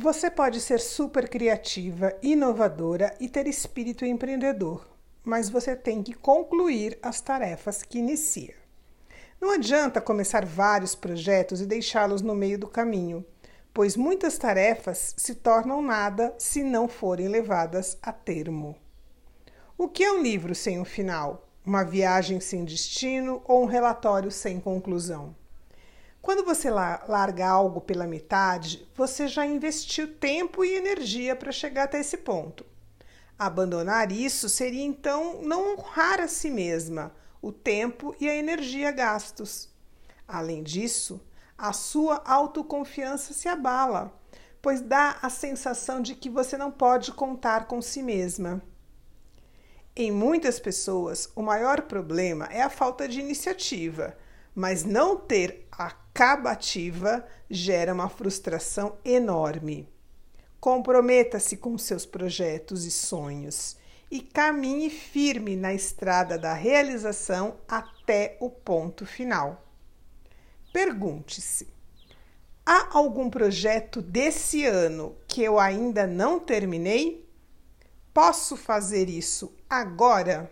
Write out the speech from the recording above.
Você pode ser super criativa, inovadora e ter espírito empreendedor, mas você tem que concluir as tarefas que inicia. Não adianta começar vários projetos e deixá-los no meio do caminho, pois muitas tarefas se tornam nada se não forem levadas a termo. O que é um livro sem um final? Uma viagem sem destino ou um relatório sem conclusão? Quando você larga algo pela metade, você já investiu tempo e energia para chegar até esse ponto. Abandonar isso seria então não honrar a si mesma, o tempo e a energia gastos. Além disso, a sua autoconfiança se abala, pois dá a sensação de que você não pode contar com si mesma. Em muitas pessoas, o maior problema é a falta de iniciativa mas não ter acabativa gera uma frustração enorme. Comprometa-se com seus projetos e sonhos e caminhe firme na estrada da realização até o ponto final. Pergunte-se: há algum projeto desse ano que eu ainda não terminei? Posso fazer isso agora?